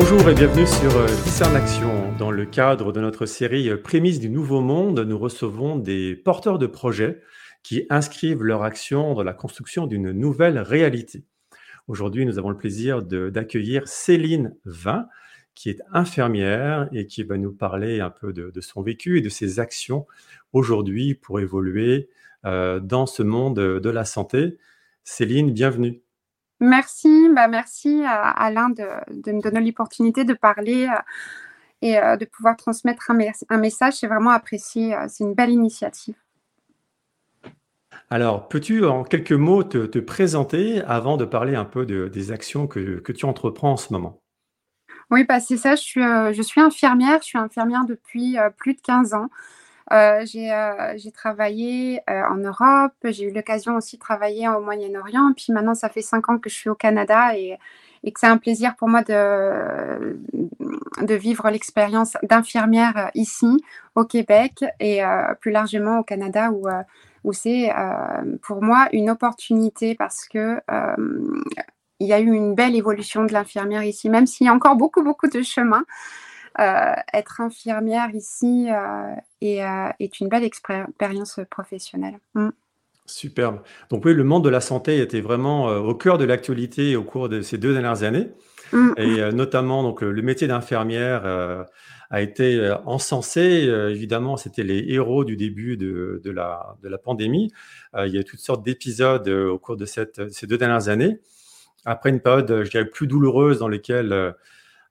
Bonjour et bienvenue sur euh, Discern Action. Dans le cadre de notre série euh, Prémices du Nouveau Monde, nous recevons des porteurs de projets qui inscrivent leur action dans la construction d'une nouvelle réalité. Aujourd'hui, nous avons le plaisir d'accueillir Céline Vin, qui est infirmière et qui va nous parler un peu de, son vécu et de ses actions aujourd'hui pour évoluer euh, dans ce monde de la santé. Céline, bienvenue. Merci, bah merci à Alain de, me donner l'opportunité de parler euh, et euh, de pouvoir transmettre un, message. C'est vraiment apprécié, euh, c'est une belle initiative. Alors, peux-tu en quelques mots te, présenter avant de parler un peu des actions que, tu entreprends en ce moment? Oui, bah c'est ça, je suis, je suis infirmière, je suis infirmière depuis plus de 15 ans. Euh, euh, j'ai travaillé euh, en Europe, j'ai eu l'occasion aussi de travailler au Moyen-Orient, puis maintenant ça fait cinq ans que je suis au Canada et, que c'est un plaisir pour moi de, de vivre l'expérience d'infirmière ici au Québec et plus largement au Canada où, où c'est pour moi une opportunité parce que il y a eu une belle évolution de l'infirmière ici, même s'il y a encore beaucoup, beaucoup de chemin. Euh, être infirmière ici euh, euh, est, une belle expérience professionnelle. Mm. Superbe. Donc oui, le monde de la santé était vraiment au cœur de l'actualité au cours de ces deux dernières années. Mm. Et notamment, donc, le métier d'infirmière a été encensé. évidemment, c'était les héros du début de, la, de la, pandémie. il y a eu toutes sortes d'épisodes au cours de cette, ces deux dernières années. Après une période, je dirais, plus douloureuse dans laquelle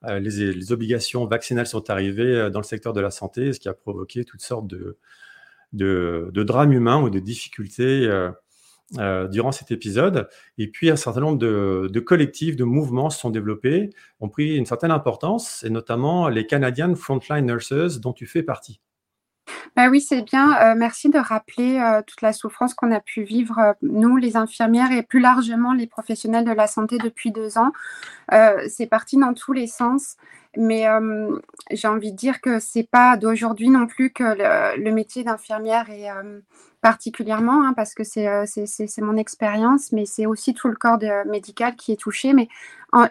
euh, les, obligations vaccinales sont arrivées euh, dans le secteur de la santé, ce qui a provoqué toutes sortes de, de, drames humains ou de difficultés euh, durant cet épisode. Et puis, un certain nombre de, collectifs, de mouvements se sont développés, ont pris une certaine importance, et notamment les Canadian Frontline Nurses, dont tu fais partie. Bah oui, c'est bien. merci de rappeler toute la souffrance qu'on a pu vivre, nous, les infirmières, et plus largement les professionnels de la santé depuis deux ans. c'est parti dans tous les sens. Mais j'ai envie de dire que c'est pas d'aujourd'hui non plus que le, métier d'infirmière est particulièrement, hein, parce que c'est mon expérience, mais c'est aussi tout le corps médical qui est touché. Mais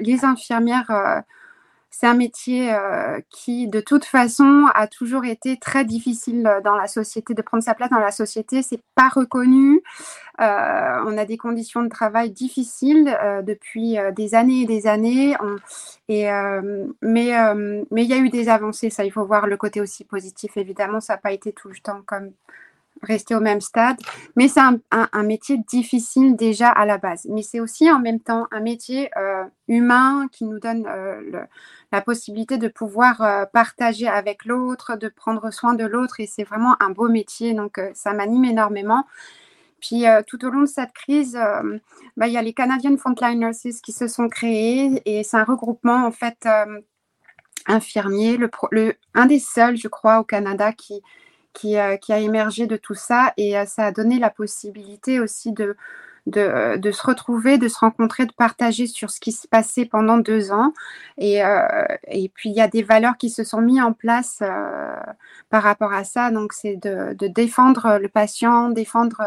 les infirmières c'est un métier euh, qui, de toute façon, a toujours été très difficile dans la société, de prendre sa place dans la société. C'est pas reconnu. Euh, on a des conditions de travail difficiles euh, depuis des années et des années. et, mais mais il y a eu des avancées. Ça, il faut voir le côté aussi positif. Évidemment, ça n'a pas été tout le temps comme rester au même stade. Mais c'est un, métier difficile déjà à la base. Mais c'est aussi en même temps un métier euh, humain qui nous donne euh, la possibilité de pouvoir euh, partager avec l'autre, de prendre soin de l'autre. Et c'est vraiment un beau métier. Donc ça m'anime énormément. Puis tout au long de cette crise, bah, il y a les Canadian Frontline Nurses qui se sont créés et c'est un regroupement en fait infirmier, le, un des seuls, je crois, au Canada qui, qui, a émergé de tout ça et euh, ça a donné la possibilité aussi de, de, de, se retrouver, de se rencontrer, de partager sur ce qui se passait pendant deux ans. Et, euh, et puis, il y a des valeurs qui se sont mises en place euh, par rapport à ça. Donc, c'est de, défendre le patient, défendre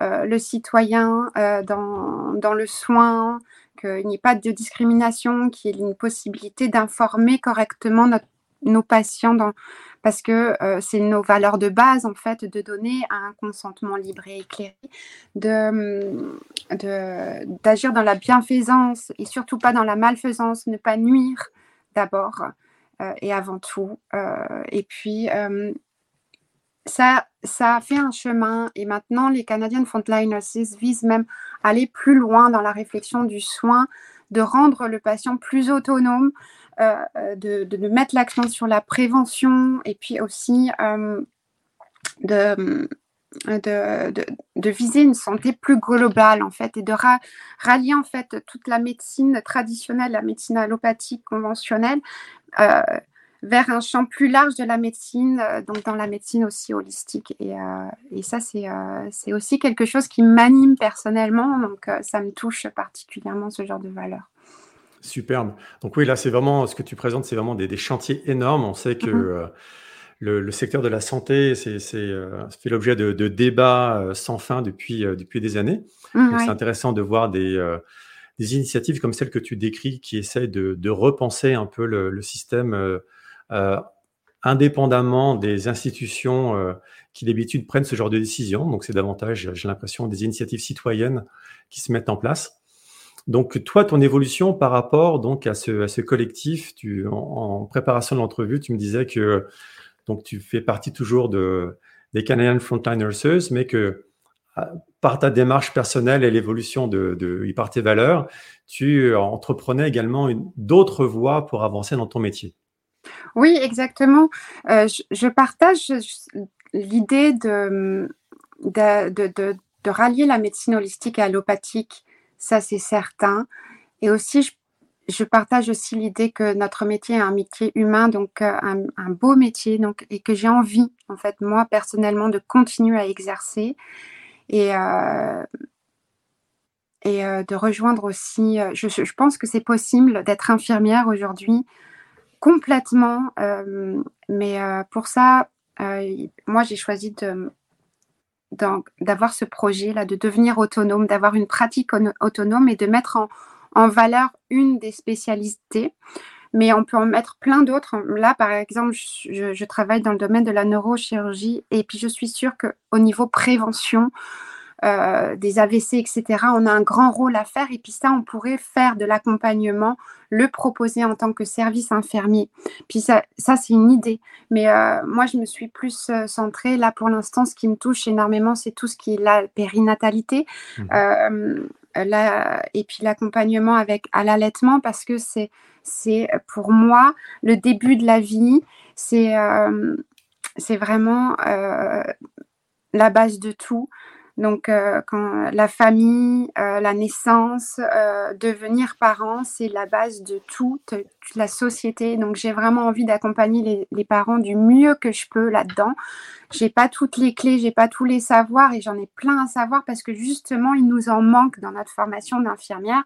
le citoyen dans, dans, le soin, qu'il n'y ait pas de discrimination, qu'il y ait une possibilité d'informer correctement nos patients dans, parce que euh, c'est nos valeurs de base, en fait, de donner un consentement libre et éclairé, hum, d'agir dans la bienfaisance et surtout pas dans la malfaisance, ne pas nuire d'abord euh, et avant tout. Euh, et puis, hum, ça, ça a fait un chemin et maintenant les Canadian Frontline Nurses visent même aller plus loin dans la réflexion du soin, de rendre le patient plus autonome, euh, de, mettre l'accent sur la prévention et puis aussi euh, de, de, viser une santé plus globale en fait et de rallier en fait toute la médecine traditionnelle, la médecine allopathique conventionnelle euh, vers un champ plus large de la médecine, donc dans la médecine aussi holistique. Et, et ça, c'est aussi quelque chose qui m'anime personnellement, donc ça me touche particulièrement ce genre de valeurs. Superbe. Donc oui, là, c'est vraiment ce que tu présentes, c'est vraiment des, chantiers énormes. On sait que mhm. euh, le, secteur de la santé, c'est, euh, fait l'objet de, débats euh, sans fin depuis, depuis des années. Mhm, c'est intéressant de voir des, des initiatives comme celles que tu décris qui essayent de, repenser un peu le, système euh, indépendamment des institutions qui d'habitude prennent ce genre de décisions. Donc c'est davantage, j'ai l'impression, des initiatives citoyennes qui se mettent en place. Donc toi, ton évolution par rapport donc à ce, collectif, tu, en, préparation de l'entrevue, tu me disais que donc tu fais partie toujours de, des Canadian Frontline Nurses, mais que ah, par ta démarche personnelle et l'évolution de, de, par tes valeurs, tu entreprenais également d'autres voies pour avancer dans ton métier. Oui, exactement. Euh, je, partage l'idée de, de, de, de, rallier la médecine holistique et allopathique, ça c'est certain. Et aussi, je, partage aussi l'idée que notre métier est un métier humain, donc euh, un, beau métier, donc, et que j'ai envie, en fait, moi personnellement, de continuer à exercer et, euh, euh, de rejoindre aussi. Je, pense que c'est possible d'être infirmière aujourd'hui complètement, mais pour ça, moi j'ai choisi de d'avoir ce projet là, de devenir autonome, d'avoir une pratique autonome et de mettre en, en valeur une des spécialités, mais on peut en mettre plein d'autres. Là, par exemple, je, travaille dans le domaine de la neurochirurgie et puis je suis sûre qu'au niveau prévention, euh, des AVC, etc., on a un grand rôle à faire. Et puis ça, on pourrait faire de l'accompagnement, le proposer en tant que service infirmier. Puis ça, ça c'est une idée. Mais euh, moi, je me suis plus euh, centrée. Là, pour l'instant, ce qui me touche énormément, c'est tout ce qui est la périnatalité. Mmh. et puis l'accompagnement avec à l'allaitement parce que c'est c'est pour moi le début de la vie. C'est c'est vraiment la base de tout. Donc, euh, quand la famille, euh, la naissance, euh, devenir parent, c'est la base de toute, la société. Donc, j'ai vraiment envie d'accompagner les, parents du mieux que je peux là-dedans. J'ai pas toutes les clés, j'ai pas tous les savoirs et j'en ai plein à savoir parce que justement, il nous en manque dans notre formation d'infirmière.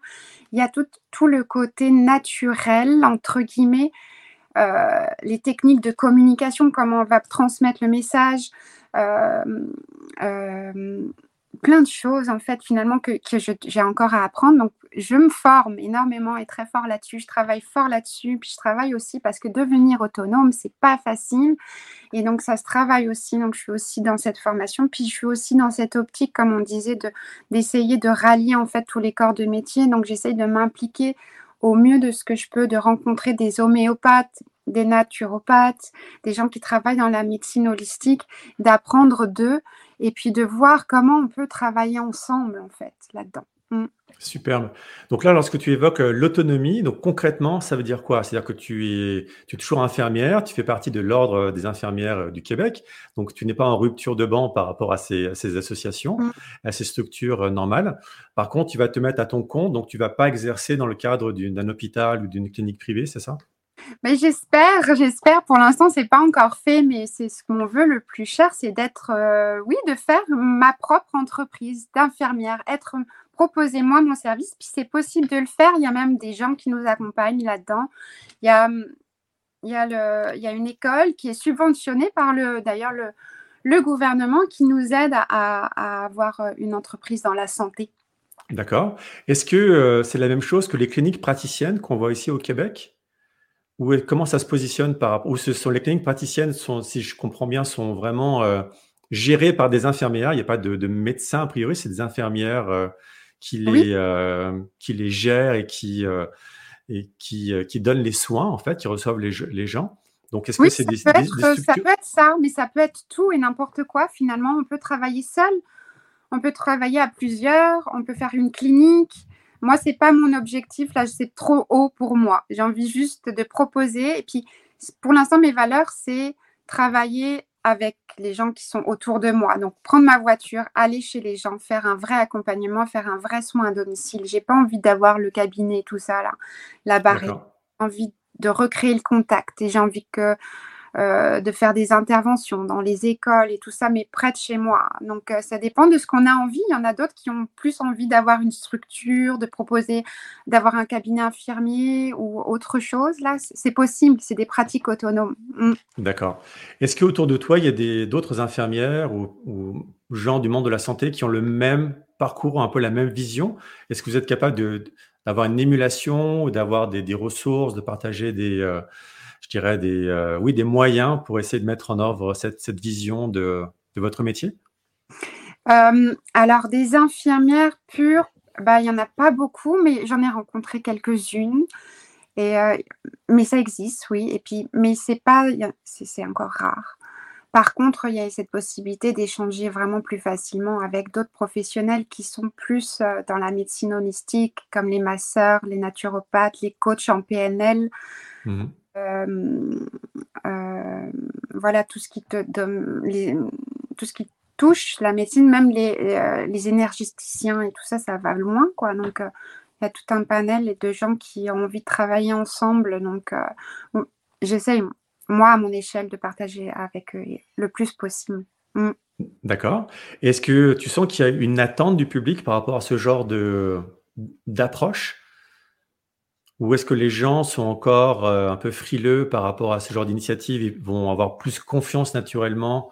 Il y a tout, tout le côté naturel, entre guillemets, les techniques de communication, comment on va transmettre le message, euh, euh, plein de choses en fait finalement que, j'ai encore à apprendre. Donc je me forme énormément et très fort là-dessus. Je travaille fort là-dessus. Puis je travaille aussi parce que devenir autonome, c'est pas facile. Et donc ça se travaille aussi. Donc je suis aussi dans cette formation. Puis je suis aussi dans cette optique, comme on disait, de d'essayer de rallier en fait tous les corps de métier. Donc j'essaye de m'impliquer au mieux de ce que je peux, de rencontrer des homéopathes, des naturopathes, des gens qui travaillent dans la médecine holistique, d'apprendre d'eux et puis de voir comment on peut travailler ensemble en fait là-dedans. Mm. Superbe. Donc là, lorsque tu évoques euh, l'autonomie, donc concrètement, ça veut dire quoi? C'est-à-dire que tu es, tu es toujours infirmière, tu fais partie de l'ordre euh, des infirmières euh, du Québec, donc tu n'es pas en rupture de banc par rapport à ces, associations, mm. à ces structures normales. Par contre, tu vas te mettre à ton compte, donc tu vas pas exercer dans le cadre d'un hôpital ou d'une clinique privée, c'est ça? Mais j'espère, j'espère. Pour l'instant, c'est pas encore fait, mais c'est ce qu'on veut le plus cher, c'est d'être, euh, oui, de faire ma propre entreprise d'infirmière, être proposer moi mon service. Puis c'est possible de le faire. Il y a même des gens qui nous accompagnent là-dedans. Il y a, il y a le, il y a une école qui est subventionnée par le, d'ailleurs le, le gouvernement qui nous aide à, avoir une entreprise dans la santé. D'accord. Est-ce que euh, c'est la même chose que les cliniques praticiennes qu'on voit ici au Québec? Comment ça se positionne par ou sont les cliniques praticiennes, sont, si je comprends bien, sont vraiment euh, gérées par des infirmières. Il n'y a pas de, médecins a priori, c'est des infirmières euh, qui, les, euh, qui les gèrent et qui, et qui, qui donnent les soins, en fait, qui reçoivent les, les gens. Donc, est-ce que c'est des, ça peut être ça, mais ça peut être tout et n'importe quoi. Finalement, on peut travailler seul, on peut travailler à plusieurs, on peut faire une clinique. Moi, c'est pas mon objectif. Là, c'est trop haut pour moi. J'ai envie juste de proposer. Et puis, pour l'instant, mes valeurs, c'est travailler avec les gens qui sont autour de moi. Donc, prendre ma voiture, aller chez les gens, faire un vrai accompagnement, faire un vrai soin à domicile. J'ai pas envie d'avoir le cabinet, tout ça là, la barrière. J'ai envie de recréer le contact et j'ai envie que de faire des interventions dans les écoles et tout ça, mais près de chez moi. Donc, euh, ça dépend de ce qu'on a envie. Il y en a d'autres qui ont plus envie d'avoir une structure, de proposer, d'avoir un cabinet infirmier ou autre chose. Là, c'est possible. C'est des pratiques autonomes. Mm. D'accord. Est-ce qu'autour de toi, il y a d'autres infirmières ou, ou gens du monde de la santé qui ont le même parcourent un peu la même vision? Est-ce que vous êtes capable d'avoir une émulation ou d'avoir des, ressources, de partager des, je dirais des, oui, des moyens pour essayer de mettre en œuvre cette, vision de, votre métier? Alors, des infirmières pures, bah, il n'y en a pas beaucoup, mais j'en ai rencontré quelques-unes. Et, mais ça existe, oui. Et puis, mais c'est pas, c'est encore rare. Par contre, il y a cette possibilité d'échanger vraiment plus facilement avec d'autres professionnels qui sont plus dans la médecine holistique, comme les masseurs, les naturopathes, les coachs en PNL. Mmh voilà tout ce qui te tout ce qui touche la médecine, même les, les énergéticiens et tout ça, ça va loin, quoi. Donc, il y a tout un panel de gens qui ont envie de travailler ensemble. Donc, euh, moi, à mon échelle, de partager avec eux le plus possible. Mm. D'accord. Est-ce que tu sens qu'il y a une attente du public par rapport à ce genre de d'approche? Ou est-ce que les gens sont encore euh, un peu frileux par rapport à ce genre d'initiative Ils vont avoir plus confiance naturellement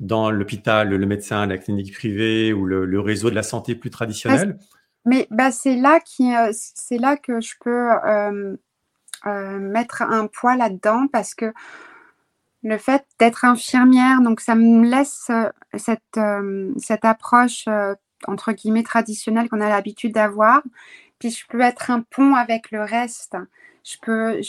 dans l'hôpital, le médecin, la clinique privée ou le, réseau de la santé plus traditionnel? Mais bah, c'est là, euh, là que je peux euh, mettre un poids là-dedans parce que le fait d'être infirmière, donc ça me laisse cette, cette approche entre guillemets traditionnelle qu'on a l'habitude d'avoir. Puis je peux être un pont avec le reste. Je peux,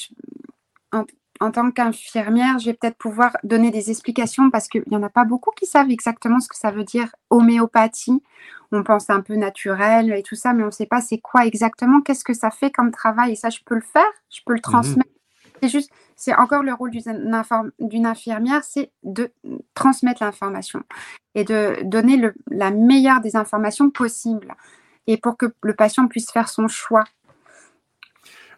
en tant qu'infirmière, je vais peut-être pouvoir donner des explications parce qu'il n'y en a pas beaucoup qui savent exactement ce que ça veut dire homéopathie. On pense un peu naturel et tout ça, mais on ne sait pas c'est quoi exactement, qu'est-ce que ça fait comme travail. Et ça, je peux le faire, je peux le mhm. transmettre. C'est juste, c'est encore le rôle d'une infirmière, c'est de transmettre l'information et de donner la meilleure des informations possibles et pour que le patient puisse faire son choix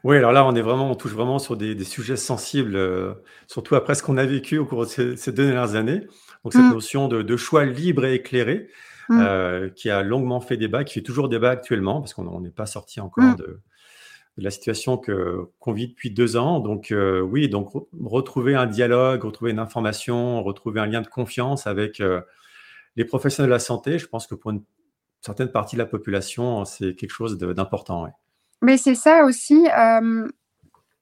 oui, alors là, on est vraiment, on touche vraiment sur des, sujets sensibles, euh, surtout après ce qu'on a vécu au cours de ces, deux dernières années. Donc, cette mmh. notion de, choix libre et éclairé, mmh. euh, qui a longuement fait débat, qui fait toujours débat actuellement, parce qu'on n'est pas sorti encore mmh. de, la situation que qu'on vit depuis deux ans. Donc, euh, oui, donc retrouver un dialogue, retrouver une information, retrouver un lien de confiance avec les professionnels de la santé, je pense que pour une certaine partie de la population, c'est quelque chose d'important. Mais c'est ça aussi.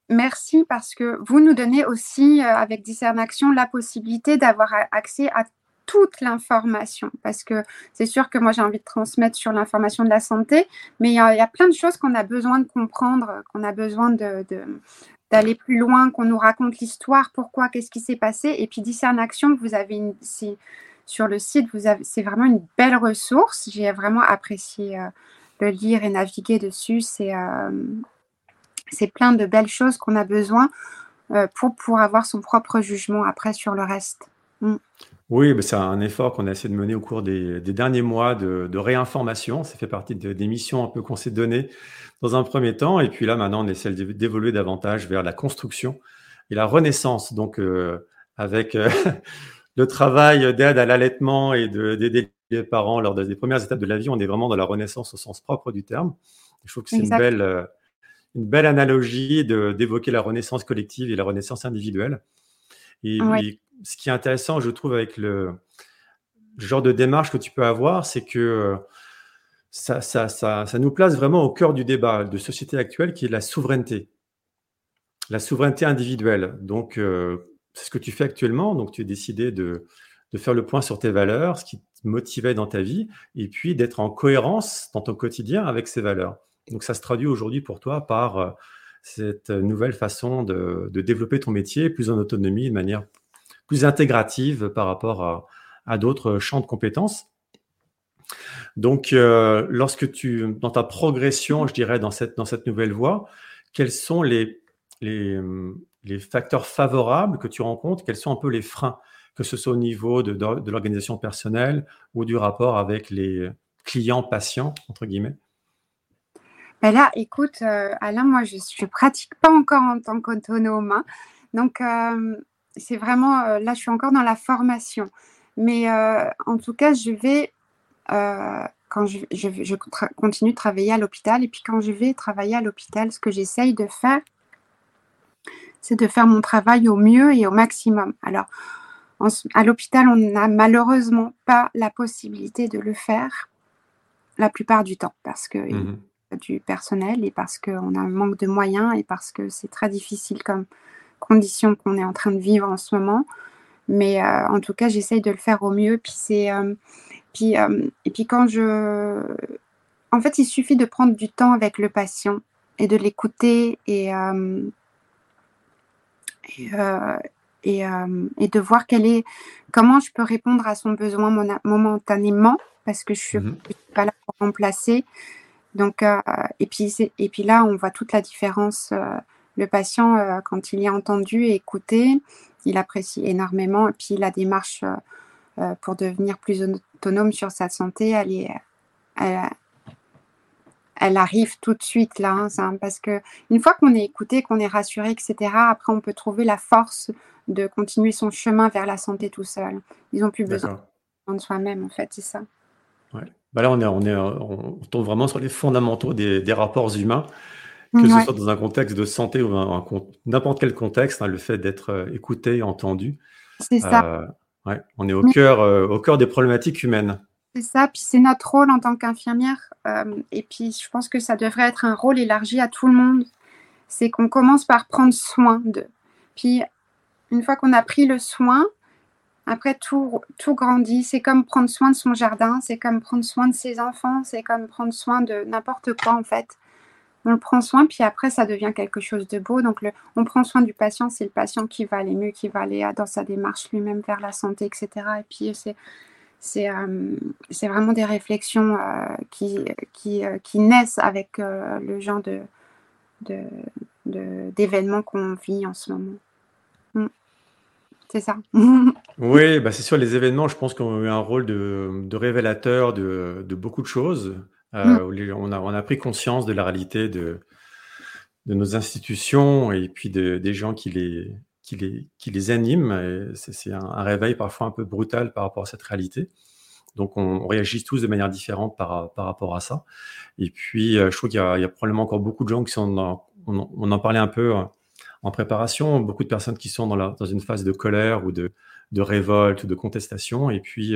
merci parce que vous nous donnez aussi, avec Discernaction, la possibilité d'avoir accès à toute l'information. Parce que c'est sûr que moi, j'ai envie de transmettre sur l'information de la santé, mais il y, a plein de choses qu'on a besoin de comprendre, qu'on a besoin d'aller plus loin, qu'on nous raconte l'histoire, pourquoi, qu'est-ce qui s'est passé. Et puis Discernaction, vous avez une, sur le site, c'est vraiment une belle ressource. J'ai vraiment apprécié le lire et naviguer dessus, c'est euh, c'est plein de belles choses qu'on a besoin euh, pour, pour avoir son propre jugement après sur le reste. Mm. Oui, c'est un effort qu'on a essayé de mener au cours des, derniers mois de, réinformation. Ça fait partie des missions un peu qu'on s'est données dans un premier temps. Et puis là, maintenant, on essaie d'évoluer davantage vers la construction et la renaissance. Donc, euh, avec le travail d'aide à l'allaitement et d'aider les parents lors des premières étapes de la vie, on est vraiment dans la renaissance au sens propre du terme. Je trouve que c'est une belle, euh, une belle analogie d'évoquer la renaissance collective et la renaissance individuelle. Et, ce qui est intéressant, je trouve, avec le, genre de démarche que tu peux avoir, c'est que euh, ça, ça, ça, ça, nous place vraiment au cœur du débat de société actuelle qui est la souveraineté. La souveraineté individuelle. Donc, euh, c'est ce que tu fais actuellement. Donc, tu es décidé de, de faire le point sur tes valeurs, ce qui te motivait dans ta vie, et puis d'être en cohérence dans ton quotidien avec ces valeurs. Donc ça se traduit aujourd'hui pour toi par euh, cette nouvelle façon de, développer ton métier, plus en autonomie, de manière plus intégrative par rapport à, d'autres champs de compétences. Donc, euh, lorsque tu, dans ta progression, je dirais, dans cette, dans cette nouvelle voie, quels sont les, les, les facteurs favorables que tu rencontres Quels sont un peu les freins que ce soit au niveau de, l'organisation personnelle ou du rapport avec les clients, patients, entre guillemets? Ben Là, écoute, euh, Alain, moi, je ne pratique pas encore en tant qu'autonome. Hein. donc, euh, c'est vraiment, euh, là, je suis encore dans la formation. Mais en tout cas, je vais, quand je, je continue de travailler à l'hôpital, et puis quand je vais travailler à l'hôpital, ce que j'essaye de faire, c'est de faire mon travail au mieux et au maximum. Alors, à l'hôpital, on n'a malheureusement pas la possibilité de le faire. la plupart du temps parce que mmh y a du personnel et parce qu'on a un manque de moyens et parce que c'est très difficile comme condition qu'on est en train de vivre en ce moment. Mais euh, en tout cas, j'essaye de le faire au mieux. Puis c'est, euh, puis, euh, et puis quand je, en fait, il suffit de prendre du temps avec le patient et de l'écouter et et, et, et, de voir quelle est, comment je peux répondre à son besoin momentanément parce que je suis mmh pas là pour remplacer. Donc, et puis et puis là, on voit toute la différence le patient, euh, quand il est entendu et écouté, il apprécie énormément. Et puis la démarche euh, euh, pour devenir plus autonome sur sa santé, elle, est, elle, arrive tout de suite là. Hein, parce que une fois qu'on est écouté, qu'on est rassuré, etc., après on peut trouver la force de continuer son chemin vers la santé tout seul. Ils n'ont plus besoin de soi-même, en fait, c'est ça. Ouais. Bah là, on, est, on, est, on tombe vraiment sur les fondamentaux des, des rapports humains que ce soit dans un contexte de santé ou n'importe quel contexte, hein, le fait d'être euh, écouté, entendu. C'est ça. Euh, on est au, cœur, euh, au cœur des problématiques humaines. C'est ça, puis c'est notre rôle en tant qu'infirmière. et puis je pense que ça devrait être un rôle élargi à tout le monde. C'est qu'on commence par prendre soin d'eux. Puis une fois qu'on a pris le soin, après tout, tout grandit. C'est comme prendre soin de son jardin, c'est comme prendre soin de ses enfants, c'est comme prendre soin de n'importe quoi en fait on le prend soin, puis après, ça devient quelque chose de beau. Donc, on prend soin du patient, c'est le patient qui va aller mieux, qui va aller euh, dans sa démarche lui-même vers la santé, etc. Et puis, c'est, c'est, euh, c'est vraiment des réflexions euh, qui, qui, qui, naissent avec le genre de, de, d'événements qu'on vit en ce moment. Mm. C'est ça. oui, bah c'est sûr, les événements, je pense qu'on a eu un rôle de, de révélateur de, de, beaucoup de choses. Euh, mmh. on, a, on a pris conscience de la réalité de, de nos institutions et puis de, des gens qui les, qui les, qui les animent. C'est un, réveil parfois un peu brutal par rapport à cette réalité. Donc, on, réagit tous de manière différente par, par rapport à ça. Et puis, euh, je trouve qu'il y, a probablement encore beaucoup de gens qui sont on, en parlait un peu euh, en préparation, beaucoup de personnes qui sont dans, une phase de colère ou de, de révolte ou de contestation. Et puis,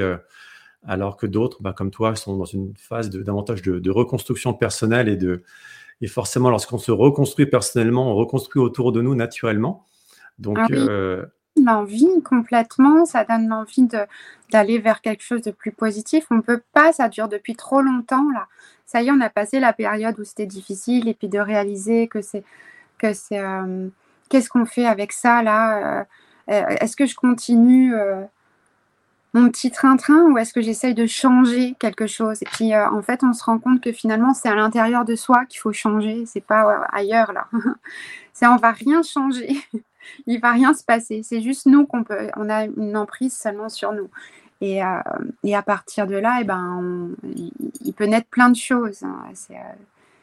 alors que d'autres, bah, comme toi, sont dans une phase de, davantage de, reconstruction personnelle et de et forcément, lorsqu'on se reconstruit personnellement, on reconstruit autour de nous naturellement. Donc, ah euh, l'envie complètement, ça donne l'envie d'aller vers quelque chose de plus positif. On peut pas, ça dure depuis trop longtemps là. Ça y est, on a passé la période où c'était difficile et puis de réaliser que c'est que c'est euh, qu'est-ce qu'on fait avec ça là euh, Est-ce que je continue mon petit train-train ou est-ce que j'essaye de changer quelque chose? Et puis euh, en fait, on se rend compte que finalement, c'est à l'intérieur de soi qu'il faut changer, c'est pas ailleurs là. c'est on va rien changer, il va rien se passer. C'est juste nous qu'on peut, on a une emprise seulement sur nous. Et, euh, et à partir de là, et eh ben, il, peut naître plein de choses. Hein.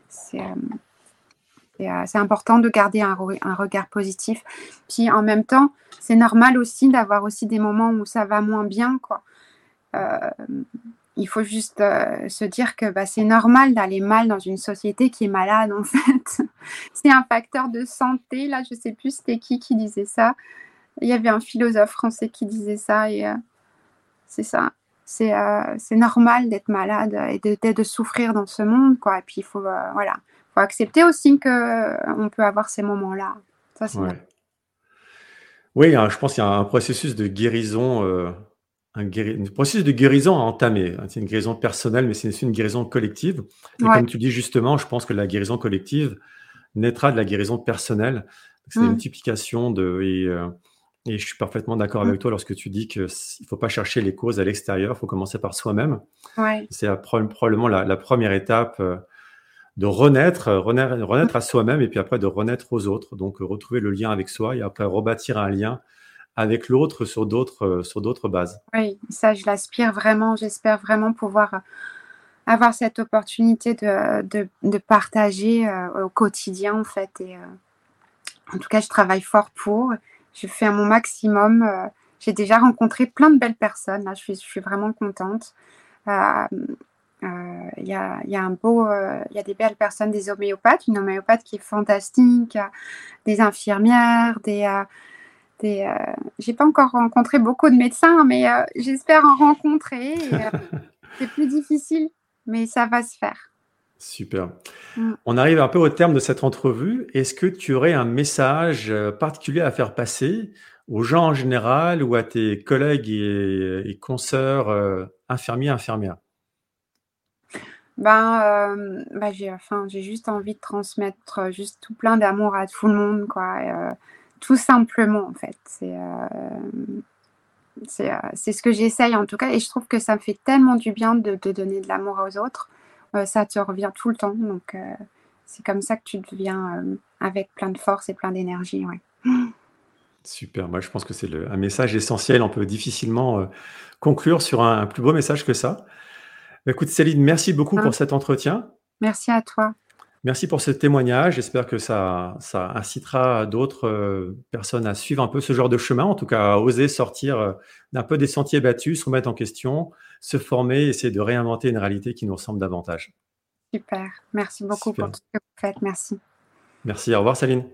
C'est euh, c'est important de garder un, regard positif. Puis en même temps, c'est normal aussi d'avoir aussi des moments où ça va moins bien. Quoi. Euh, il faut juste euh, se dire que bah, c'est normal d'aller mal dans une société qui est malade en fait. c'est un facteur de santé. Là, je sais plus c'était qui qui disait ça. Il y avait un philosophe français qui disait ça et c'est ça. C'est normal d'être malade et de, de, souffrir dans ce monde. Quoi. Et puis il faut, voilà, accepter aussi qu'on euh, peut avoir ces moments-là. Oui, hein, je pense qu'il y a un processus de guérison, euh, un, processus de guérison à entamer. C'est une guérison personnelle, mais c'est une guérison collective. Et comme tu dis justement, je pense que la guérison collective naîtra de la guérison personnelle. C'est une mmh. multiplication de. Et, euh, et, je suis parfaitement d'accord avec mmh. toi lorsque tu dis qu'il ne faut pas chercher les causes à l'extérieur, il faut commencer par soi-même. C'est probablement la, première étape de renaître, euh, renaître, renaître à soi-même et puis après de renaître aux autres. Donc euh, retrouver le lien avec soi et après rebâtir un lien avec l'autre sur d'autres euh, sur d'autres bases. Oui, ça je l'aspire vraiment. J'espère vraiment pouvoir avoir cette opportunité de, de, partager au quotidien en fait. Et, en tout cas, je travaille fort pour. Je fais mon maximum. J'ai déjà rencontré plein de belles personnes. Là, je suis, je suis vraiment contente. Euh, il y, a, y, a, un beau, euh, il y a des belles personnes, des homéopathes, une homéopathe qui est fantastique, des infirmières, des, euh, j'ai pas encore rencontré beaucoup de médecins, mais j'espère en rencontrer. c'est plus difficile mais ça va se faire. Super. Mm. On arrive un peu au terme de cette entrevue. Est-ce que tu aurais un message euh, particulier à faire passer aux gens en général ou à tes collègues et, consoeurs euh, infirmiers, infirmières? Ben, euh, ben, j'ai, enfin, j'ai juste envie de transmettre juste tout plein d'amour à tout le monde, quoi. Tout simplement, en fait. C'est, c'est, ce que j'essaye, en tout cas. Et je trouve que ça me fait tellement du bien de donner de l'amour aux autres. Euh, ça te revient tout le temps. Donc, euh, c'est comme ça que tu deviens euh, avec plein de force et plein d'énergie. Ouais. Super, moi je pense que c'est un message essentiel. On peut difficilement conclure sur un, plus beau message que ça. Écoute Céline, merci beaucoup pour ah. cet entretien. Merci à toi. Merci pour ce témoignage. J'espère que ça, ça incitera d'autres euh, personnes à suivre un peu ce genre de chemin, en tout cas à oser sortir euh, d'un peu des sentiers battus, se remettre en question, se former, essayer de réinventer une réalité qui nous ressemble davantage. Super. Merci beaucoup pour tout ce que vous faites. Merci. Merci. Au revoir, Saline.